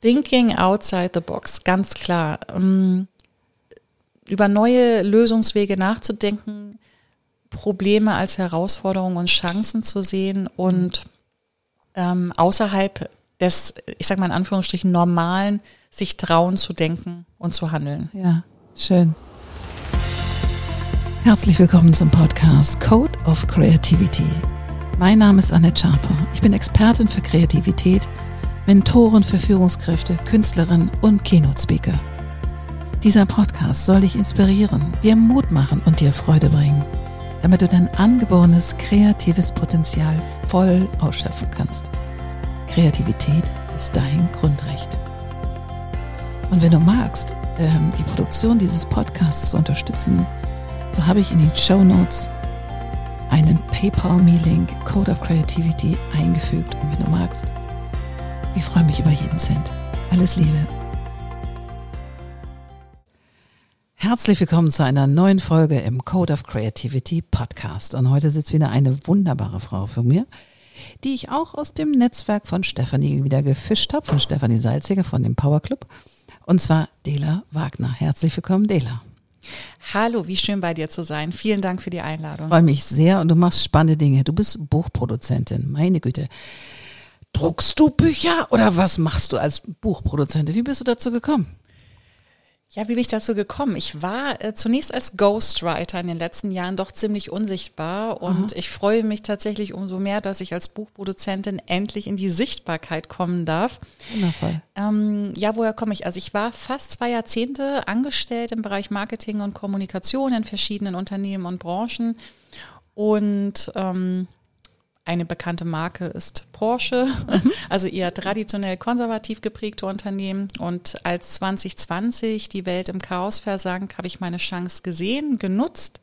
Thinking outside the box, ganz klar. Ähm, über neue Lösungswege nachzudenken, Probleme als Herausforderungen und Chancen zu sehen und ähm, außerhalb des, ich sag mal in Anführungsstrichen, normalen, sich trauen zu denken und zu handeln. Ja, schön. Herzlich willkommen zum Podcast Code of Creativity. Mein Name ist Annette Schaper. Ich bin Expertin für Kreativität Mentoren für Führungskräfte, Künstlerin und Keynote-Speaker. Dieser Podcast soll dich inspirieren, dir Mut machen und dir Freude bringen, damit du dein angeborenes kreatives Potenzial voll ausschöpfen kannst. Kreativität ist dein Grundrecht. Und wenn du magst, ähm, die Produktion dieses Podcasts zu unterstützen, so habe ich in den Show Notes einen PayPal-Me-Link Code of Creativity eingefügt. Und wenn du magst, ich freue mich über jeden Cent. Alles Liebe. Herzlich willkommen zu einer neuen Folge im Code of Creativity Podcast. Und heute sitzt wieder eine wunderbare Frau für mir, die ich auch aus dem Netzwerk von Stefanie wieder gefischt habe, von Stefanie Salziger von dem Power Club. Und zwar Dela Wagner. Herzlich willkommen, Dela. Hallo, wie schön bei dir zu sein. Vielen Dank für die Einladung. Ich freue mich sehr und du machst spannende Dinge. Du bist Buchproduzentin, meine Güte. Druckst du Bücher oder was machst du als Buchproduzentin? Wie bist du dazu gekommen? Ja, wie bin ich dazu gekommen? Ich war äh, zunächst als Ghostwriter in den letzten Jahren doch ziemlich unsichtbar und Aha. ich freue mich tatsächlich umso mehr, dass ich als Buchproduzentin endlich in die Sichtbarkeit kommen darf. Wundervoll. Ähm, ja, woher komme ich? Also ich war fast zwei Jahrzehnte angestellt im Bereich Marketing und Kommunikation in verschiedenen Unternehmen und Branchen und ähm, eine bekannte Marke ist Porsche, mhm. also eher traditionell konservativ geprägte Unternehmen. Und als 2020 die Welt im Chaos versank, habe ich meine Chance gesehen, genutzt,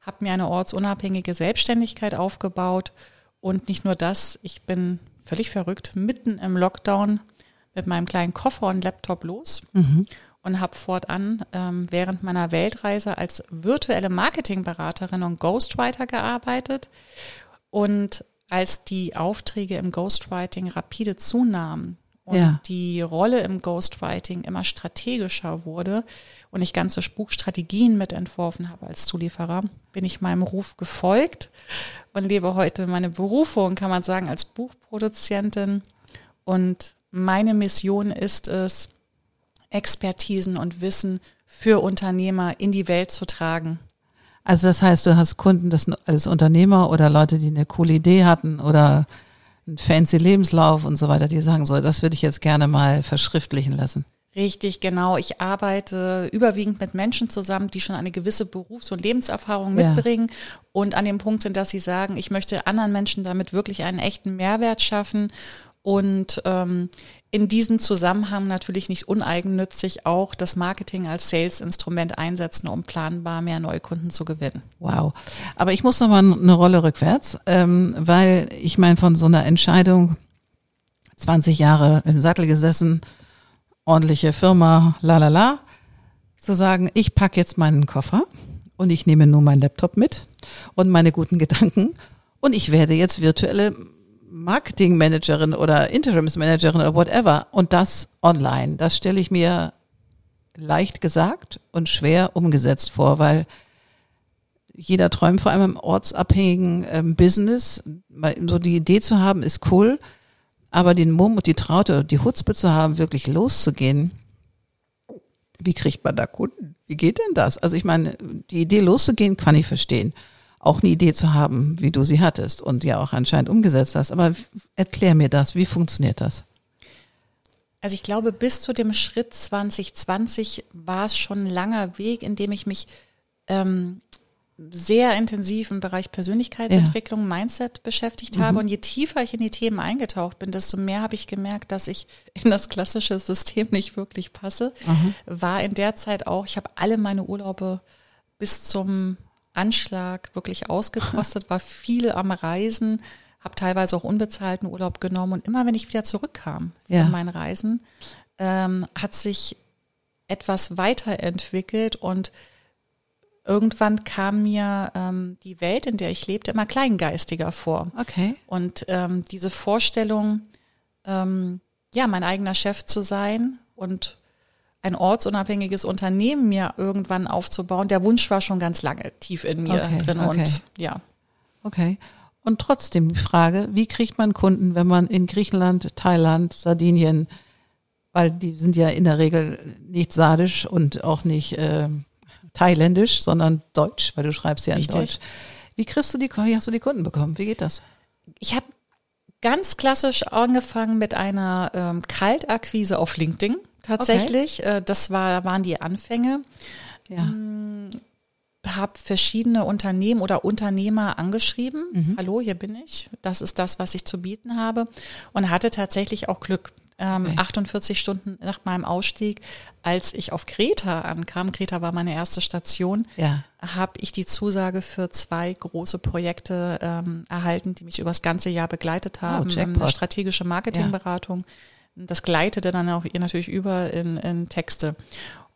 habe mir eine ortsunabhängige Selbstständigkeit aufgebaut. Und nicht nur das, ich bin völlig verrückt, mitten im Lockdown mit meinem kleinen Koffer und Laptop los. Mhm und habe fortan ähm, während meiner Weltreise als virtuelle Marketingberaterin und Ghostwriter gearbeitet und als die Aufträge im Ghostwriting rapide zunahmen und ja. die Rolle im Ghostwriting immer strategischer wurde und ich ganze Spukstrategien mitentworfen habe als Zulieferer, bin ich meinem Ruf gefolgt und lebe heute meine Berufung, kann man sagen, als Buchproduzentin. Und meine Mission ist es, Expertisen und Wissen für Unternehmer in die Welt zu tragen. Also das heißt, du hast Kunden, das als Unternehmer oder Leute, die eine coole Idee hatten oder einen fancy Lebenslauf und so weiter, die sagen so, das würde ich jetzt gerne mal verschriftlichen lassen. Richtig, genau. Ich arbeite überwiegend mit Menschen zusammen, die schon eine gewisse Berufs- und Lebenserfahrung mitbringen ja. und an dem Punkt sind, dass sie sagen, ich möchte anderen Menschen damit wirklich einen echten Mehrwert schaffen und ähm, in diesem Zusammenhang natürlich nicht uneigennützig auch das Marketing als Sales-Instrument einsetzen, um planbar mehr Neukunden zu gewinnen. Wow. Aber ich muss noch mal eine Rolle rückwärts, ähm, weil ich meine, von so einer Entscheidung, 20 Jahre im Sattel gesessen, ordentliche Firma, la la la, zu sagen, ich packe jetzt meinen Koffer und ich nehme nur meinen Laptop mit und meine guten Gedanken und ich werde jetzt virtuelle Marketingmanagerin oder Interimsmanagerin oder whatever und das online. Das stelle ich mir leicht gesagt und schwer umgesetzt vor, weil jeder träumt vor allem im ortsabhängigen ähm, Business. So die Idee zu haben, ist cool, aber den Mumm und die Traute, die Hutzpe zu haben, wirklich loszugehen, wie kriegt man da Kunden? Wie geht denn das? Also ich meine, die Idee loszugehen, kann ich verstehen auch eine Idee zu haben, wie du sie hattest und ja auch anscheinend umgesetzt hast. Aber erklär mir das, wie funktioniert das? Also ich glaube, bis zu dem Schritt 2020 war es schon ein langer Weg, in dem ich mich ähm, sehr intensiv im Bereich Persönlichkeitsentwicklung, ja. Mindset beschäftigt mhm. habe. Und je tiefer ich in die Themen eingetaucht bin, desto mehr habe ich gemerkt, dass ich in das klassische System nicht wirklich passe. Mhm. War in der Zeit auch, ich habe alle meine Urlaube bis zum Anschlag wirklich ausgekostet, war viel am Reisen, habe teilweise auch unbezahlten Urlaub genommen und immer wenn ich wieder zurückkam ja. von meinen Reisen, ähm, hat sich etwas weiterentwickelt und irgendwann kam mir ähm, die Welt, in der ich lebte, immer kleingeistiger vor. Okay. Und ähm, diese Vorstellung, ähm, ja, mein eigener Chef zu sein und ein ortsunabhängiges Unternehmen mir irgendwann aufzubauen. Der Wunsch war schon ganz lange tief in mir Okay, drin okay. und ja. Okay. Und trotzdem die Frage, wie kriegt man Kunden, wenn man in Griechenland, Thailand, Sardinien, weil die sind ja in der Regel nicht sadisch und auch nicht äh, thailändisch, sondern deutsch, weil du schreibst ja in Richtig. Deutsch. Wie kriegst du die, wie hast du die Kunden bekommen? Wie geht das? Ich habe ganz klassisch angefangen mit einer ähm, Kaltakquise auf LinkedIn tatsächlich. Äh, das war, waren die Anfänge. Ja. habe verschiedene Unternehmen oder Unternehmer angeschrieben. Mhm. Hallo, hier bin ich. Das ist das, was ich zu bieten habe. Und hatte tatsächlich auch Glück. Ähm, Okay. 48 Stunden nach meinem Ausstieg, als ich auf Kreta ankam, Kreta war meine erste Station, Ja. habe ich die Zusage für zwei große Projekte ähm, erhalten, die mich über das ganze Jahr begleitet haben. Ähm, Jackpot. eine strategische Marketingberatung. Das gleitete dann auch ihr natürlich über in, in Texte.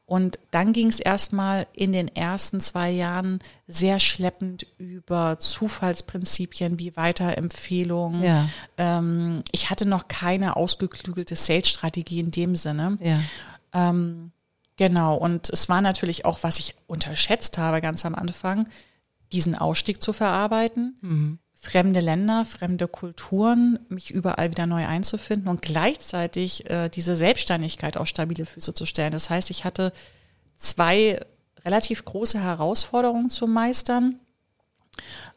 Und dann ging es erstmal in den ersten zwei Jahren sehr schleppend über Zufallsprinzipien wie Weiterempfehlungen. Ja. Ähm, ich hatte noch keine ausgeklügelte Sales-Strategie in dem Sinne. Ja. Ähm, genau, und es war natürlich auch, was ich unterschätzt habe ganz am Anfang, diesen Ausstieg zu verarbeiten, fremde Länder, fremde Kulturen, mich überall wieder neu einzufinden und gleichzeitig äh, diese Selbstständigkeit auf stabile Füße zu stellen. Das heißt, ich hatte zwei relativ große Herausforderungen zu meistern.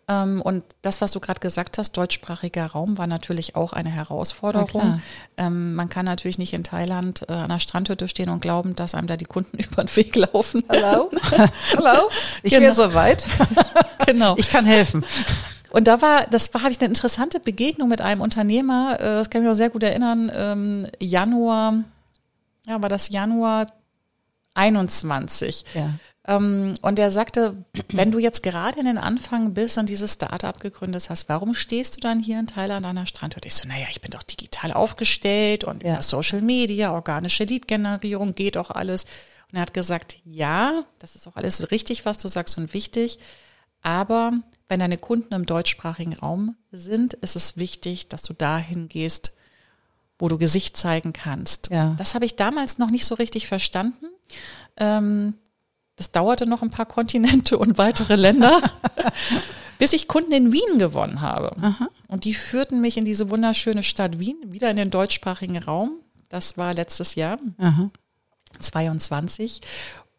Ähm, und das, was du gerade gesagt hast, deutschsprachiger Raum, war natürlich auch eine Herausforderung. klar. Ähm, man kann natürlich nicht in Thailand äh, an der Strandhütte stehen und glauben, dass einem da die Kunden über den Weg laufen. Hallo? Hallo? Ich Genau. wäre soweit. genau. Ich kann helfen. Und da war, das war, habe ich eine interessante Begegnung mit einem Unternehmer, äh, das kann ich mich auch sehr gut erinnern, ähm, Januar, ja, war das Januar 21. Ja. Ähm, und er sagte, wenn du jetzt gerade in den Anfang bist und dieses Startup gegründet hast, warum stehst du dann hier in Thailand an der Strandhütte? Ich so, naja, ich bin doch digital aufgestellt und Ja. über Social Media, organische Lead-Generierung, geht auch alles. Und er hat gesagt, ja, das ist auch alles richtig, was du sagst und wichtig. Aber wenn deine Kunden im deutschsprachigen Raum sind, ist es wichtig, dass du dahin gehst, wo du Gesicht zeigen kannst. Ja. Das habe ich damals noch nicht so richtig verstanden. Ähm, das dauerte noch ein paar Kontinente und weitere Länder, bis ich Kunden in Wien gewonnen habe. Und die führten mich in diese wunderschöne Stadt Wien, wieder in den deutschsprachigen Raum. Das war letztes Jahr, Aha. 22.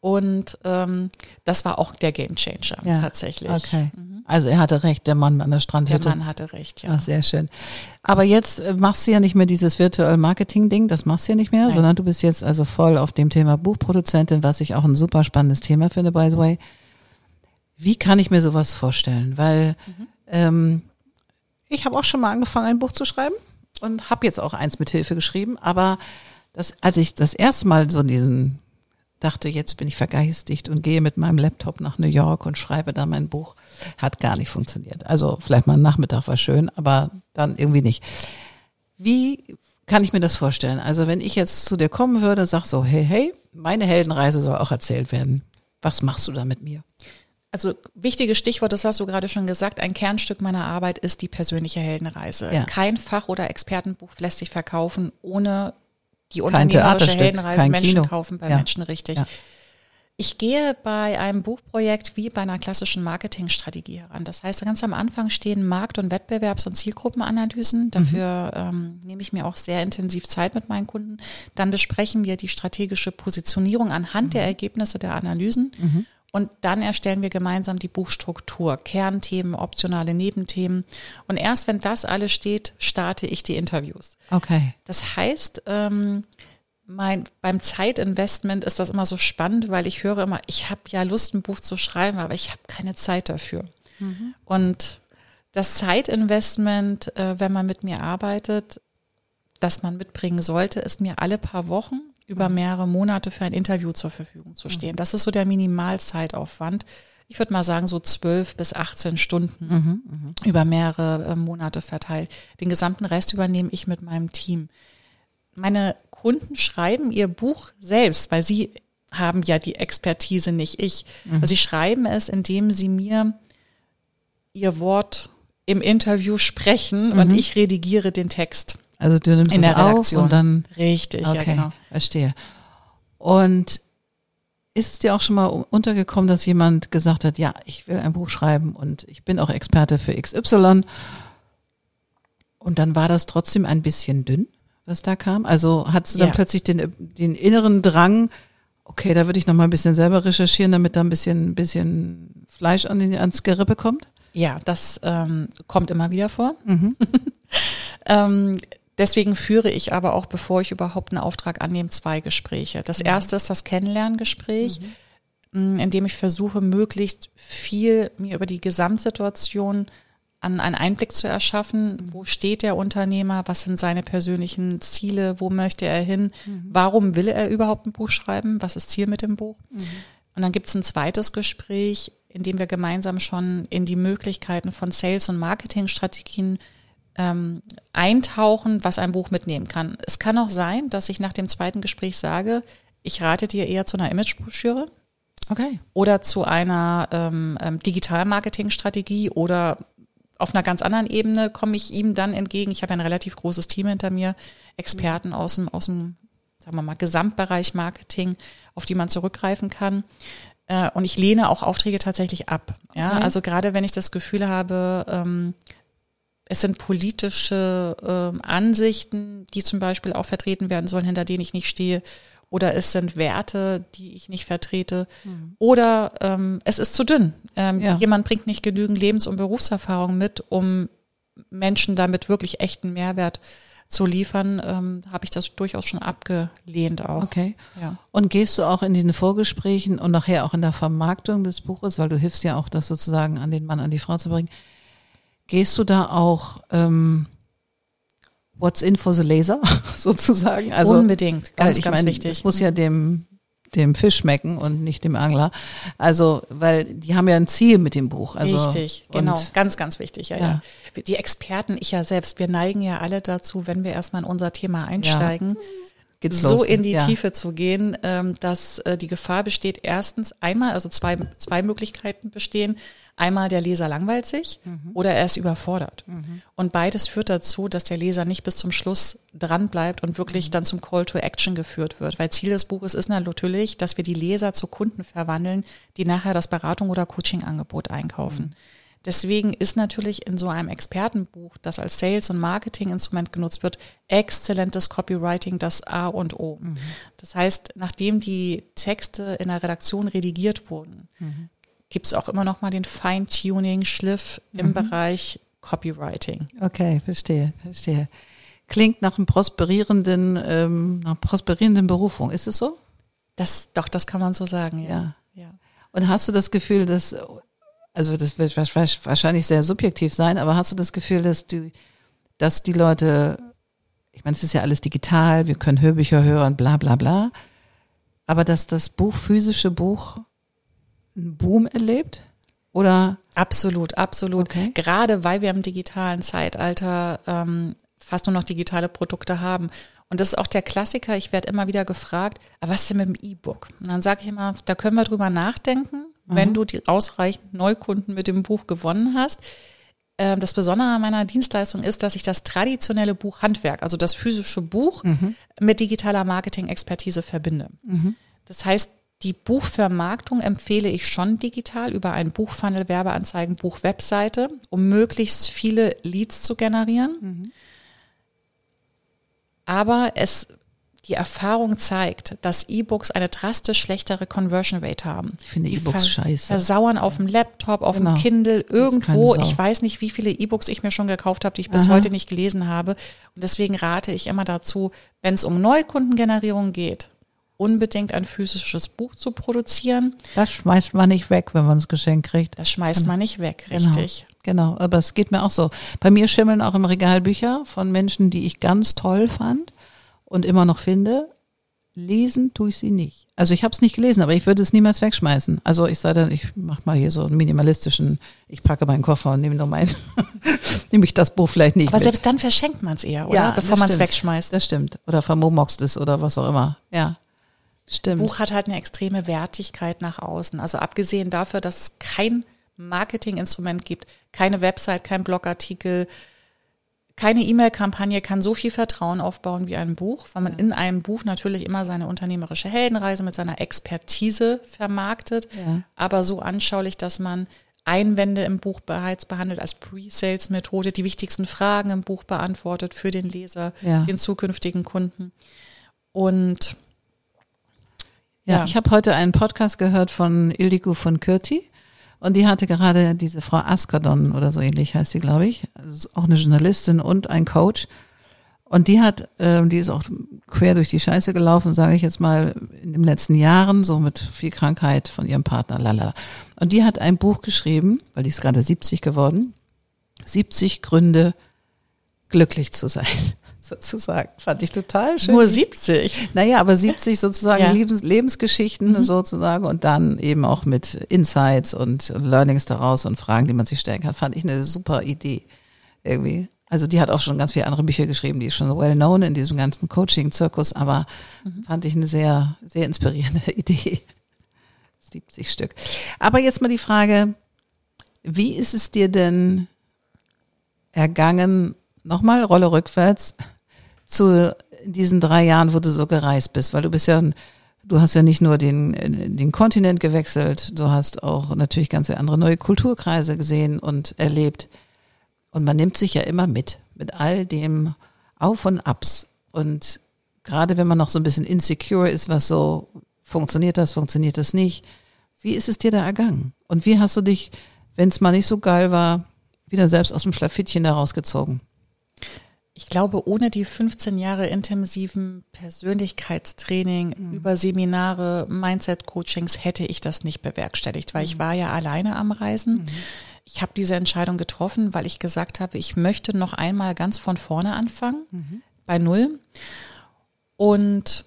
Und ähm, das war auch der Gamechanger Ja. tatsächlich. Okay. Also er hatte recht, der Mann an der Der Strandhütte. Mann hatte recht, ja. Ah, sehr schön. Aber jetzt äh, machst du ja nicht mehr dieses Virtual Marketing Ding, das machst du ja nicht mehr, Nein. sondern du bist jetzt also voll auf dem Thema Buchproduzentin, was ich auch ein super spannendes Thema finde, by the way. Wie kann ich mir sowas vorstellen? Weil ähm, ich habe auch schon mal angefangen, ein Buch zu schreiben und habe jetzt auch eins mit Hilfe geschrieben, aber das, als ich das erste Mal so diesen dachte, jetzt bin ich vergeistigt und gehe mit meinem Laptop nach New York und schreibe da mein Buch. Hat gar nicht funktioniert. Also vielleicht mal ein Nachmittag war schön, aber dann irgendwie nicht. Wie kann ich mir das vorstellen? Also wenn ich jetzt zu dir kommen würde, sag so, hey, hey, meine Heldenreise soll auch erzählt werden. Was machst du da mit mir? Also wichtiges Stichwort, das hast du gerade schon gesagt, ein Kernstück meiner Arbeit ist die persönliche Heldenreise. Ja. Kein Fach- oder Expertenbuch lässt sich verkaufen, ohne die unternehmerische Heldenreise. Menschen Kino. kaufen bei Ja. Menschen richtig. Ja. Ich gehe bei einem Buchprojekt wie bei einer klassischen Marketingstrategie heran. Das heißt, ganz am Anfang stehen Markt- und Wettbewerbs- und Zielgruppenanalysen. Dafür ähm, nehme ich mir auch sehr intensiv Zeit mit meinen Kunden. Dann besprechen wir die strategische Positionierung anhand der Ergebnisse der Analysen. Und dann erstellen wir gemeinsam die Buchstruktur, Kernthemen, optionale Nebenthemen. Und erst wenn das alles steht, starte ich die Interviews. Okay. Das heißt, ähm, mein, beim Zeitinvestment ist das immer so spannend, weil ich höre immer, ich habe ja Lust, ein Buch zu schreiben, aber ich habe keine Zeit dafür. Und das Zeitinvestment, äh, wenn man mit mir arbeitet, das man mitbringen sollte, ist mir alle paar Wochen über mehrere Monate für ein Interview zur Verfügung zu stehen. Das ist so der Minimalzeitaufwand. Ich würde mal sagen, so zwölf bis 18 Stunden über mehrere äh, Monate verteilt. Den gesamten Rest übernehme ich mit meinem Team. Meine Kunden schreiben ihr Buch selbst, weil sie haben ja die Expertise, nicht ich. Also sie schreiben es, indem sie mir ihr Wort im Interview sprechen und ich redigiere den Text. Also du nimmst In es der auf Redaktion. und dann Richtig, okay, ja genau. verstehe. Und ist es dir auch schon mal untergekommen, dass jemand gesagt hat, ja, ich will ein Buch schreiben und ich bin auch Experte für XY und dann war das trotzdem ein bisschen dünn, was da kam? Also hattest du dann Ja. plötzlich den, den inneren Drang, okay, da würde ich noch mal ein bisschen selber recherchieren, damit da ein bisschen, bisschen Fleisch an den, ans Gerippe kommt? Ja, das ähm, kommt immer wieder vor. Mhm. Ähm, deswegen führe ich aber auch, bevor ich überhaupt einen Auftrag annehme, zwei Gespräche. Das erste ist das Kennenlerngespräch, mh, in dem ich versuche, möglichst viel mir über die Gesamtsituation an einen Einblick zu erschaffen. Wo steht der Unternehmer? Was sind seine persönlichen Ziele? Wo möchte er hin? Warum will er überhaupt ein Buch schreiben? Was ist Ziel mit dem Buch? Und dann gibt es ein zweites Gespräch, in dem wir gemeinsam schon in die Möglichkeiten von Sales- und Marketingstrategien ähm, eintauchen, was ein Buch mitnehmen kann. Es kann auch sein, dass ich nach dem zweiten Gespräch sage, ich rate dir eher zu einer Imagebroschüre Okay. oder zu einer ähm, ähm, Digital-Marketing-Strategie oder auf einer ganz anderen Ebene komme ich ihm dann entgegen. Ich habe ein relativ großes Team hinter mir, Experten aus dem, aus dem, sagen wir mal, Gesamtbereich Marketing, auf die man zurückgreifen kann. Äh, und ich lehne auch Aufträge tatsächlich ab. Ja, Okay. also gerade wenn ich das Gefühl habe, ähm, es sind politische ähm, Ansichten, die zum Beispiel auch vertreten werden sollen, hinter denen ich nicht stehe. Oder es sind Werte, die ich nicht vertrete. Oder ähm, es ist zu dünn. Ähm, Ja. Jemand bringt nicht genügend Lebens- und Berufserfahrung mit, um Menschen damit wirklich echten Mehrwert zu liefern. Ähm, Habe ich das durchaus schon abgelehnt auch. Okay. Ja. Und gehst du auch in diesen Vorgesprächen und nachher auch in der Vermarktung des Buches, weil du hilfst ja auch, das sozusagen an den Mann, an die Frau zu bringen, gehst du da auch ähm, What's in for the laser sozusagen? Also Unbedingt, ganz, ganz meine, wichtig. Es muss ja dem dem Fisch schmecken und nicht dem Angler. Also, weil die haben ja ein Ziel mit dem Buch. Also, Richtig, genau. Ganz, ganz wichtig, ja, Ja. ja. Die Experten, ich ja selbst, wir neigen ja alle dazu, wenn wir erstmal in unser Thema einsteigen, Geht's so los. in die ja. Tiefe zu gehen, ähm, dass äh, die Gefahr besteht, erstens einmal, also zwei, zwei Möglichkeiten bestehen. Einmal der Leser langweilt sich Mhm. oder er ist überfordert. Und beides führt dazu, dass der Leser nicht bis zum Schluss dran bleibt und Mhm. wirklich dann zum Call to Action geführt wird. Weil Ziel des Buches ist natürlich, dass wir die Leser zu Kunden verwandeln, die nachher das Beratung oder Coachingangebot einkaufen. Deswegen ist natürlich in so einem Expertenbuch, das als Sales- und Marketinginstrument genutzt wird, exzellentes Copywriting das A und O. Das heißt, nachdem die Texte in der Redaktion redigiert wurden, gibt es auch immer noch mal den Feintuning, Schliff im Bereich Copywriting. Okay, verstehe, verstehe. Klingt nach einem prosperierenden, ähm, nach einer prosperierenden Berufung. Ist es so? Das, doch, das kann man so sagen, ja. Ja. ja. Und hast du das Gefühl, dass, also das wird wahrsch- wahrscheinlich sehr subjektiv sein, aber hast du das Gefühl, dass die, dass die Leute, ich meine, es ist ja alles digital, wir können Hörbücher hören, bla bla bla, aber dass das Buch, physische Buch, einen Boom erlebt? Oder Absolut, absolut. Okay. Gerade weil wir im digitalen Zeitalter ähm, fast nur noch digitale Produkte haben. Und das ist auch der Klassiker. Ich werde immer wieder gefragt, aber was denn mit dem E-Book? Und dann sage ich immer, da können wir drüber nachdenken, wenn du die ausreichend Neukunden mit dem Buch gewonnen hast. Ähm, Das Besondere an meiner Dienstleistung ist, dass ich das traditionelle Buchhandwerk, also das physische Buch, mit digitaler Marketing-Expertise verbinde. Das heißt, die Buchvermarktung empfehle ich schon digital über einen Buchfunnel, Werbeanzeigen, Buchwebseite, um möglichst viele Leads zu generieren. Aber es, die Erfahrung zeigt, dass E-Books eine drastisch schlechtere Conversion Rate haben. Ich finde E-Books scheiße. Versauern auf dem Laptop, auf Genau. dem Kindle, irgendwo. Ich weiß nicht, wie viele E-Books ich mir schon gekauft habe, die ich bis Aha. heute nicht gelesen habe. Und deswegen rate ich immer dazu, wenn es um Neukundengenerierung geht, unbedingt ein physisches Buch zu produzieren. das schmeißt man nicht weg, wenn man das Geschenk kriegt. Das schmeißt man nicht weg, Genau. richtig. Genau, aber es geht mir auch so. Bei mir schimmeln auch im Regal Bücher von Menschen, die ich ganz toll fand und immer noch finde. Lesen tue ich sie nicht. Also ich habe es nicht gelesen, aber ich würde es niemals wegschmeißen. Also ich sage dann, ich mache mal hier so einen minimalistischen, ich packe meinen Koffer und nehme nur mein, nehme ich das Buch vielleicht nicht Aber mit. selbst dann verschenkt man es eher, oder? Ja, Bevor man es wegschmeißt. Das stimmt. Oder vermomoxt es oder was auch immer. Ja, stimmt. Buch hat halt eine extreme Wertigkeit nach außen. Also abgesehen dafür, dass es kein Marketinginstrument gibt, keine Website, kein Blogartikel, keine E-Mail-Kampagne kann so viel Vertrauen aufbauen wie ein Buch, weil man in einem Buch natürlich immer seine unternehmerische Heldenreise mit seiner Expertise vermarktet, Ja. aber so anschaulich, dass man Einwände im Buch bereits behandelt als Pre-Sales-Methode, die wichtigsten Fragen im Buch beantwortet für den Leser, Ja. den zukünftigen Kunden. Und Ja, Ja. ich habe heute einen Podcast gehört von Ildiko von Kürti und die hatte gerade diese Frau Askerdon oder so ähnlich heißt sie, glaube ich. Also auch eine Journalistin und ein Coach. Und die hat, ähm, die ist auch quer durch die Scheiße gelaufen, sage ich jetzt mal, in den letzten Jahren, so mit viel Krankheit von ihrem Partner, lalala. Und die hat ein Buch geschrieben, weil die ist gerade 70 geworden, 70 Gründe, glücklich zu sein, sozusagen. Fand ich total schön. nur 70. Naja, aber 70 sozusagen Ja. Lebens Lebensgeschichten Mhm. sozusagen und dann eben auch mit Insights und Learnings daraus und Fragen, die man sich stellen kann, fand ich eine super Idee irgendwie. Also die hat auch schon ganz viele andere Bücher geschrieben, die ist schon well known in diesem ganzen Coaching-Zirkus, aber Mhm. fand ich eine sehr, sehr inspirierende Idee. 70 Stück. Aber jetzt mal die Frage, wie ist es dir denn ergangen, nochmal Rolle rückwärts, zu diesen drei Jahren, wo du so gereist bist, weil du bist ja, du hast ja nicht nur den, den Kontinent gewechselt, du hast auch natürlich ganz andere neue Kulturkreise gesehen und erlebt. Und man nimmt sich ja immer mit, mit all dem Auf und Abs. Und gerade wenn man noch so ein bisschen insecure ist, was so, funktioniert das, funktioniert das nicht, wie ist es dir da ergangen? Und wie hast du dich, wenn es mal nicht so geil war, wieder selbst aus dem Schlafittchen da rausgezogen? Ich glaube, ohne die 15 Jahre intensiven Persönlichkeitstraining Mhm. über Seminare, Mindset-Coachings hätte ich das nicht bewerkstelligt, weil Mhm. ich war ja alleine am Reisen. Ich habe diese Entscheidung getroffen, weil ich gesagt habe, ich möchte noch einmal ganz von vorne anfangen, Mhm. bei Null. Und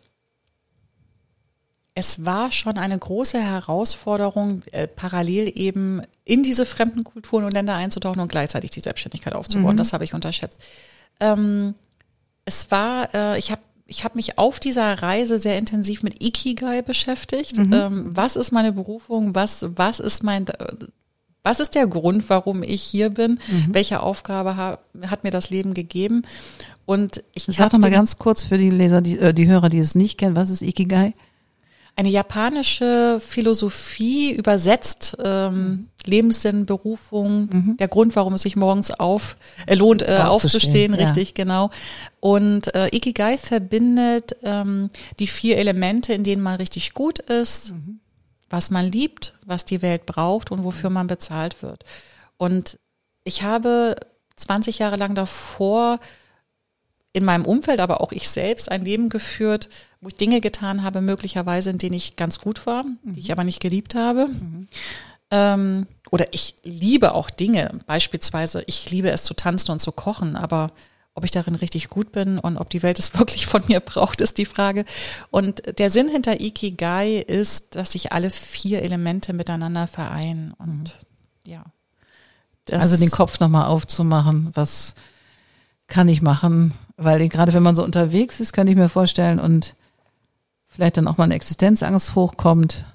es war schon eine große Herausforderung, äh, parallel eben in diese fremden Kulturen und Länder einzutauchen und gleichzeitig die Selbstständigkeit aufzubauen. Das habe ich unterschätzt. Ähm, es war, äh, ich habe ich hab mich auf dieser Reise sehr intensiv mit Ikigai beschäftigt. Ähm, was ist meine Berufung? Was, was ist mein, äh, was ist der Grund, warum ich hier bin? Welche Aufgabe ha, hat mir das Leben gegeben? Und ich Sag hab doch mal ganz kurz für die Leser, die, äh, die Hörer, die es nicht kennen, was ist Ikigai? Eine japanische Philosophie übersetzt, ähm, Lebenssinn, Berufung, der Grund, warum es sich morgens auf äh, lohnt, äh, Aufzustehen, aufzustehen, ja. richtig, genau. Und äh, Ikigai verbindet ähm, die vier Elemente, in denen man richtig gut ist, was man liebt, was die Welt braucht und wofür man bezahlt wird. Und ich habe 20 Jahre lang davor in meinem Umfeld, aber auch ich selbst ein Leben geführt, wo ich Dinge getan habe, möglicherweise, in denen ich ganz gut war, die ich aber nicht geliebt habe. Ähm, oder ich liebe auch Dinge. Beispielsweise, ich liebe es zu tanzen und zu kochen, aber ob ich darin richtig gut bin und ob die Welt es wirklich von mir braucht, ist die Frage. Und der Sinn hinter Ikigai ist, dass sich alle vier Elemente miteinander vereinen und ja. Das- Also den Kopf nochmal aufzumachen, was kann ich machen? Weil gerade wenn man so unterwegs ist, könnte ich mir vorstellen und vielleicht dann auch mal eine Existenzangst hochkommt.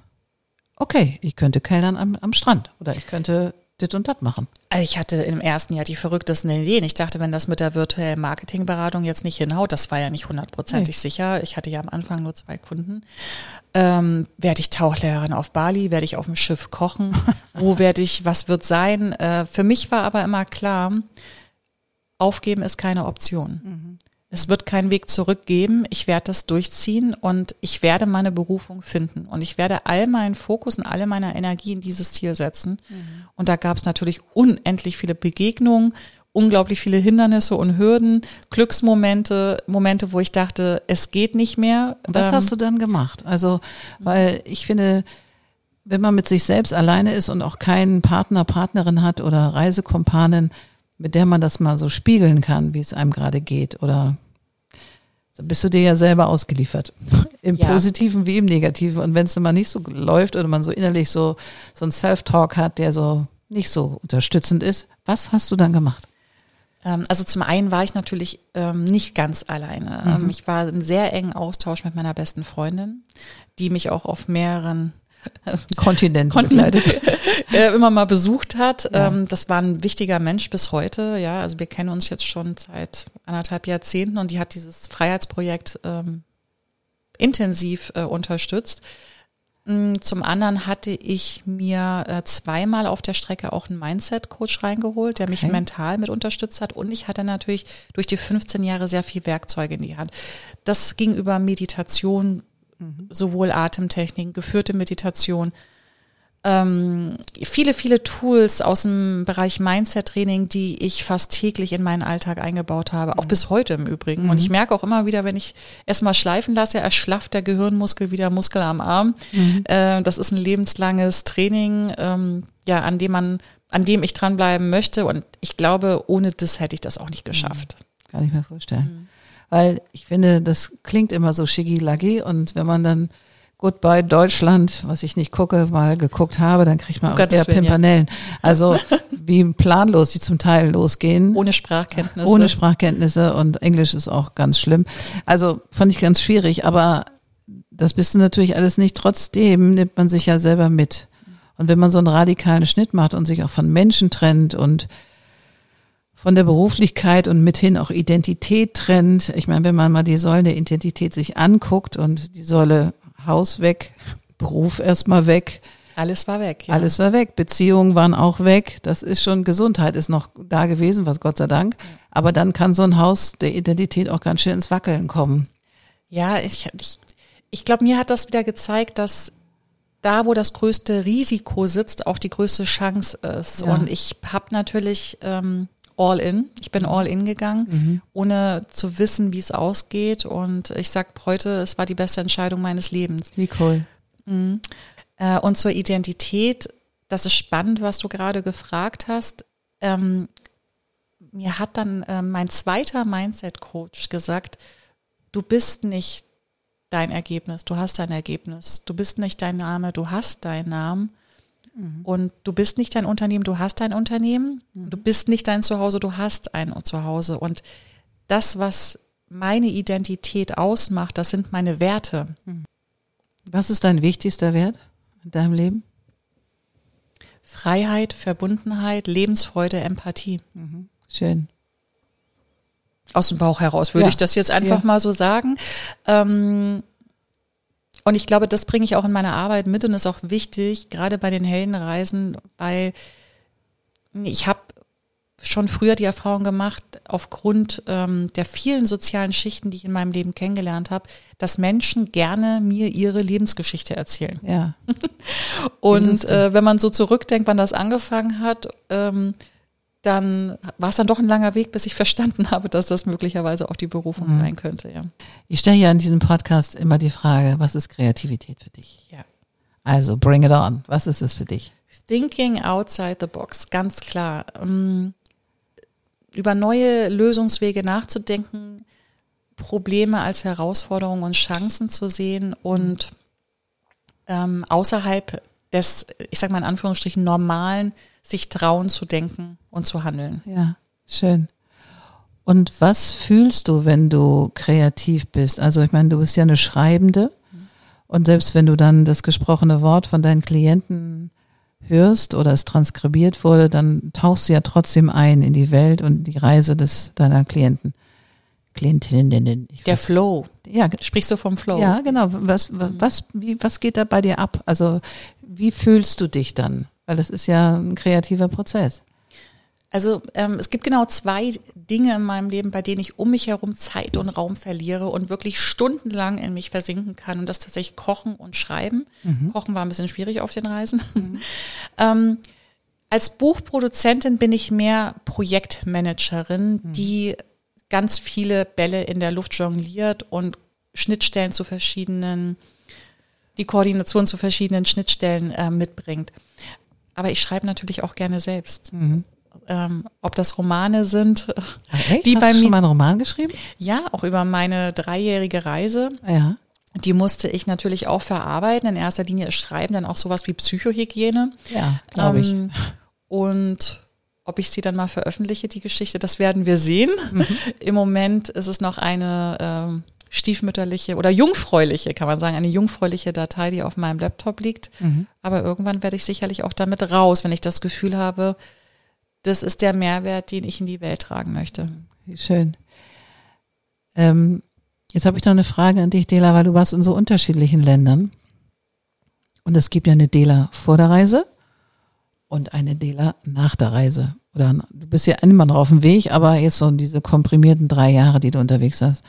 Okay, ich könnte kellnern am, am Strand oder ich könnte dit und dat machen. Also Ich hatte im ersten Jahr die verrücktesten Ideen. Ich dachte, wenn das mit der virtuellen Marketingberatung jetzt nicht hinhaut, das war ja nicht hundertprozentig Nee. sicher. Ich hatte ja am Anfang nur zwei Kunden. Ähm, werde ich Tauchlehrerin auf Bali? Werde ich auf dem Schiff kochen? Wo werde ich, was wird sein? Äh, für mich war aber immer klar, aufgeben ist keine Option. Es wird keinen Weg zurück geben. Ich werde das durchziehen und ich werde meine Berufung finden. Und ich werde all meinen Fokus und alle meine Energie in dieses Ziel setzen. Und da gab es natürlich unendlich viele Begegnungen, unglaublich viele Hindernisse und Hürden, Glücksmomente, Momente, wo ich dachte, es geht nicht mehr. Was Ähm, hast du dann gemacht? Also, weil ich finde, wenn man mit sich selbst alleine ist und auch keinen Partner, Partnerin hat oder Reisekompanin, mit der man das mal so spiegeln kann, wie es einem gerade geht, oder dann bist du dir ja selber ausgeliefert. Im Ja. Positiven wie im Negativen. Und wenn es dann mal nicht so läuft oder man so innerlich so, so ein Self-Talk hat, der so nicht so unterstützend ist, was hast du dann gemacht? Ähm, Also zum einen war ich natürlich ähm, nicht ganz alleine. Ähm, Ich war im sehr engen Austausch mit meiner besten Freundin, die mich auch auf mehreren Kontinent Kontinent äh, immer mal besucht hat. Ja. Ähm, das war ein wichtiger Mensch bis heute. Ja, also wir kennen uns jetzt schon seit anderthalb Jahrzehnten und die hat dieses Freiheitsprojekt ähm, intensiv äh, unterstützt. Mm, zum anderen hatte ich mir äh, zweimal auf der Strecke auch einen Mindset-Coach reingeholt, der mich okay. mental mit unterstützt hat. Und ich hatte natürlich durch die 15 Jahre sehr viel Werkzeuge in die Hand. Das ging über Meditation, mhm. sowohl Atemtechniken, geführte Meditation, ähm, viele, viele Tools aus dem Bereich Mindset-Training, die ich fast täglich in meinen Alltag eingebaut habe, auch mhm. bis heute im Übrigen. Mhm. Und ich merke auch immer wieder, wenn ich erstmal schleifen lasse, erschlafft der Gehirnmuskel wieder Muskel am Arm. Mhm. Äh, das ist ein lebenslanges Training, ähm, ja, an dem man, an dem ich dranbleiben möchte. Und ich glaube, ohne das hätte ich das auch nicht geschafft. Mhm. Kann ich mir vorstellen. Weil ich finde, das klingt immer so schiggi-laggi und wenn man dann Goodbye Deutschland, was ich nicht gucke, mal geguckt habe, dann kriegt man auch eher Pimpanellen. Ja. Also wie planlos die zum Teil losgehen. Ohne Sprachkenntnisse. Ohne Sprachkenntnisse und Englisch ist auch ganz schlimm. Also fand ich ganz schwierig, aber das bist du natürlich alles nicht. Trotzdem nimmt man sich ja selber mit. Und wenn man so einen radikalen Schnitt macht und sich auch von Menschen trennt und von der Beruflichkeit und mithin auch Identität trennt. Ich meine, wenn man mal die Säulen der Identität sich anguckt und die Säule Haus weg, Beruf erstmal weg. Alles war weg. Ja. Alles war weg. Beziehungen waren auch weg. Das ist schon Gesundheit ist noch da gewesen, was Gott sei Dank. Aber dann kann so ein Haus der Identität auch ganz schön ins Wackeln kommen. Ja, ich, ich, ich glaube, mir hat das wieder gezeigt, dass da, wo das größte Risiko sitzt, auch die größte Chance ist. Ja. Und ich habe natürlich ähm, all in. Ich bin all in gegangen, mhm. ohne zu wissen, wie es ausgeht. Und ich sage heute, es war die beste Entscheidung meines Lebens. Wie cool. Mhm. Äh, und zur Identität, das ist spannend, was du gerade gefragt hast. Ähm, mir hat dann äh, mein zweiter Mindset-Coach gesagt, du bist nicht dein Ergebnis, du hast dein Ergebnis. Du bist nicht dein Name, du hast deinen Namen. Mhm. Und du bist nicht dein Unternehmen, du hast dein Unternehmen. Mhm. Du bist nicht dein Zuhause, du hast ein Zuhause. Und das, was meine Identität ausmacht, das sind meine Werte. Mhm. Was ist dein wichtigster Wert in deinem Leben? Freiheit, Verbundenheit, Lebensfreude, Empathie. Mhm. Schön. Aus dem Bauch heraus würde ja. ich das jetzt einfach ja. mal so sagen. Ähm, und ich glaube, das bringe ich auch in meiner Arbeit mit und ist auch wichtig, gerade bei den Heldenreisen, weil ich habe schon früher die Erfahrung gemacht, aufgrund ähm, der vielen sozialen Schichten, die ich in meinem Leben kennengelernt habe, dass Menschen gerne mir ihre Lebensgeschichte erzählen. Ja. und äh, wenn man so zurückdenkt, wann das angefangen hat, ähm, dann war es dann doch ein langer Weg, bis ich verstanden habe, dass das möglicherweise auch die Berufung mhm. sein könnte. Ja. Ich stelle ja in diesem Podcast immer die Frage, was ist Kreativität für dich? Ja. Also bring it on. Was ist es für dich? Thinking outside the box, ganz klar. Um, über neue Lösungswege nachzudenken, Probleme als Herausforderungen und Chancen zu sehen und ähm, außerhalb des, ich sage mal in Anführungsstrichen, normalen sich trauen zu denken und zu handeln. Ja, schön. Und was fühlst du, wenn du kreativ bist? Also ich meine, du bist ja eine Schreibende und selbst wenn du dann das gesprochene Wort von deinen Klienten hörst oder es transkribiert wurde, dann tauchst du ja trotzdem ein in die Welt und die Reise des deiner Klienten. Klientinnen. Der Flow. Ja, sprichst du vom Flow? Ja, genau. Was, was, wie, was geht da bei dir ab? Also, wie fühlst du dich dann? Weil das ist ja ein kreativer Prozess. Also ähm, es gibt genau zwei Dinge in meinem Leben, bei denen ich um mich herum Zeit und Raum verliere und wirklich stundenlang in mich versinken kann. Und das tatsächlich Kochen und Schreiben. Mhm. Kochen war ein bisschen schwierig auf den Reisen. Mhm. ähm, als Buchproduzentin bin ich mehr Projektmanagerin, mhm. die ganz viele Bälle in der Luft jongliert und Schnittstellen zu verschiedenen, die Koordination zu verschiedenen Schnittstellen äh, mitbringt. Aber ich schreibe natürlich auch gerne selbst. Mhm. Ähm, ob das Romane sind, Ach, echt? die Hast bei du schon mal einen Roman geschrieben? Ja, auch über meine dreijährige Reise. Ja. Die musste ich natürlich auch verarbeiten. In erster Linie ist Schreiben dann auch sowas wie Psychohygiene. Ja, glaube ähm, ich. Und ob ich sie dann mal veröffentliche, die Geschichte, das werden wir sehen. Mhm. Im Moment ist es noch eine ähm, stiefmütterliche oder jungfräuliche, kann man sagen, eine jungfräuliche Datei, die auf meinem Laptop liegt. Mhm. Aber irgendwann werde ich sicherlich auch damit raus, wenn ich das Gefühl habe, das ist der Mehrwert, den ich in die Welt tragen möchte. Wie schön. Ähm, jetzt habe ich noch eine Frage an dich, Dela, weil du warst in so unterschiedlichen Ländern. Und es gibt ja eine Dela vor der Reise und eine Dela nach der Reise. Oder du bist ja immer noch auf dem Weg, aber jetzt so diese komprimierten drei Jahre, die du unterwegs warst.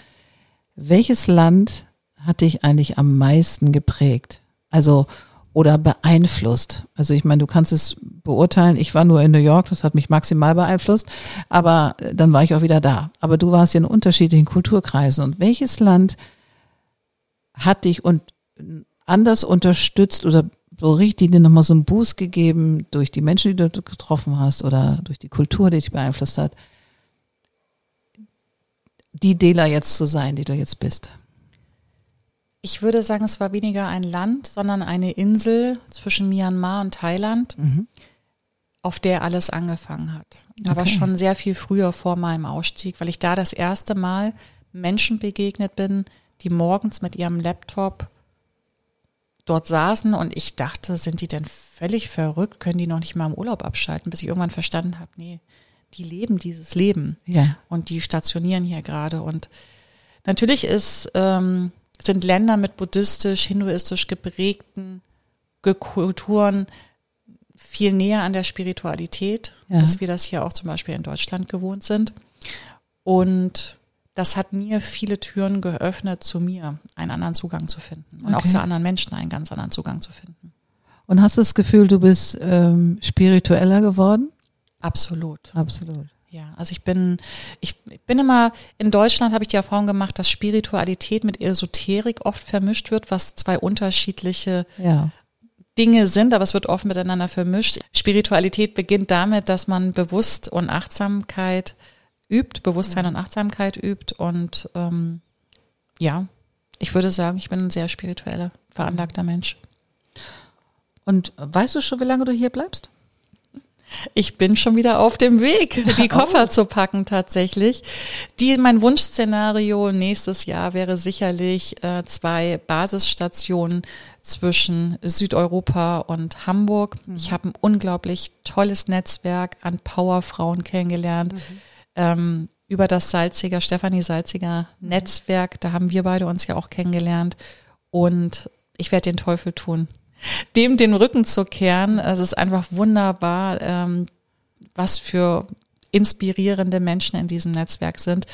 Welches Land hat dich eigentlich am meisten geprägt? Also oder beeinflusst? Also ich meine, du kannst es beurteilen. Ich war nur in New York, das hat mich maximal beeinflusst, aber dann war ich auch wieder da. Aber du warst ja in unterschiedlichen Kulturkreisen. Und welches Land hat dich und anders unterstützt oder so richtig dir nochmal so einen Boost gegeben durch die Menschen, die du getroffen hast oder durch die Kultur, die dich beeinflusst hat? Die Dela jetzt zu sein, die du jetzt bist? Ich würde sagen, es war weniger ein Land, sondern eine Insel zwischen Myanmar und Thailand, mhm. auf der alles angefangen hat. Okay. Aber schon sehr viel früher vor meinem Ausstieg, weil ich da das erste Mal Menschen begegnet bin, die morgens mit ihrem Laptop dort saßen und ich dachte, sind die denn völlig verrückt? Können die noch nicht mal im Urlaub abschalten, bis ich irgendwann verstanden habe, nee, die leben dieses Leben ja. und die stationieren hier gerade. Und natürlich ist, ähm, sind Länder mit buddhistisch, hinduistisch geprägten Kulturen viel näher an der Spiritualität, ja. als wir das hier auch zum Beispiel in Deutschland gewohnt sind. Und das hat mir viele Türen geöffnet, zu mir einen anderen Zugang zu finden und okay. auch zu anderen Menschen einen ganz anderen Zugang zu finden. Und hast du das Gefühl, du bist ähm, spiritueller geworden? Absolut. Absolut. Ja, also ich bin, ich bin immer, in Deutschland habe ich die Erfahrung gemacht, dass Spiritualität mit Esoterik oft vermischt wird, was zwei unterschiedliche ja. Dinge sind, aber es wird oft miteinander vermischt. Spiritualität beginnt damit, dass man bewusst und Achtsamkeit übt, Bewusstsein ja. und Achtsamkeit übt und ähm, ja, ich würde sagen, ich bin ein sehr spiritueller, veranlagter Mensch. Und weißt du schon, wie lange du hier bleibst? Ich bin schon wieder auf dem Weg, die Koffer oh. zu packen tatsächlich. Die, mein Wunschszenario nächstes Jahr wäre sicherlich äh, zwei Basisstationen zwischen Südeuropa und Hamburg. Mhm. Ich habe ein unglaublich tolles Netzwerk an Powerfrauen kennengelernt. Mhm. Ähm, über das Salziger, Stefanie Salziger mhm. Netzwerk, da haben wir beide uns ja auch kennengelernt. Und ich werde den Teufel tun, dem den Rücken zu kehren. Es ist einfach wunderbar, ähm, was für inspirierende Menschen in diesem Netzwerk sind.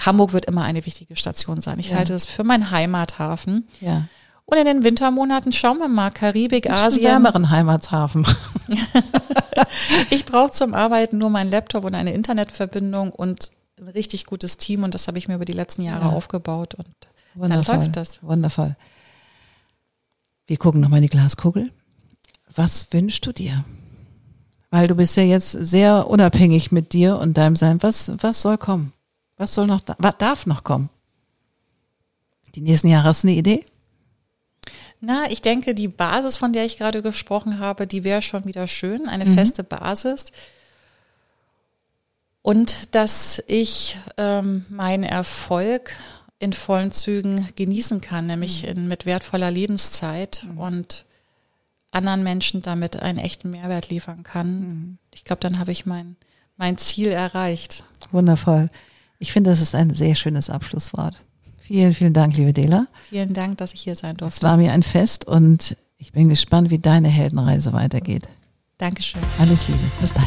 Hamburg wird immer eine wichtige Station sein. Ich ja. halte das für meinen Heimathafen. Ja. Und in den Wintermonaten schauen wir mal, Karibik, Gibt's Asien. Einen wärmeren Heimathafen. ich brauche zum Arbeiten nur meinen Laptop und eine Internetverbindung und ein richtig gutes Team und das habe ich mir über die letzten Jahre ja. aufgebaut und Wundervoll. dann läuft das. Wundervoll. Wir gucken nochmal in die Glaskugel. Was wünschst du dir? Weil du bist ja jetzt sehr unabhängig mit dir und deinem Sein. Was, was soll kommen? Was soll noch, was darf noch kommen? Die nächsten Jahre hast du eine Idee? Na, ich denke, die Basis, von der ich gerade gesprochen habe, die wäre schon wieder schön, eine mhm. feste Basis. Und dass ich ähm, meinen Erfolg in vollen Zügen genießen kann, nämlich mhm. in, mit wertvoller Lebenszeit mhm. und anderen Menschen damit einen echten Mehrwert liefern kann. Mhm. Ich glaube, dann habe ich mein, mein Ziel erreicht. Wundervoll. Ich finde, das ist ein sehr schönes Abschlusswort. Vielen, vielen Dank, liebe Dela. Vielen Dank, dass ich hier sein durfte. Es war mir ein Fest und ich bin gespannt, wie deine Heldenreise weitergeht. Dankeschön. Alles Liebe. Bis bald.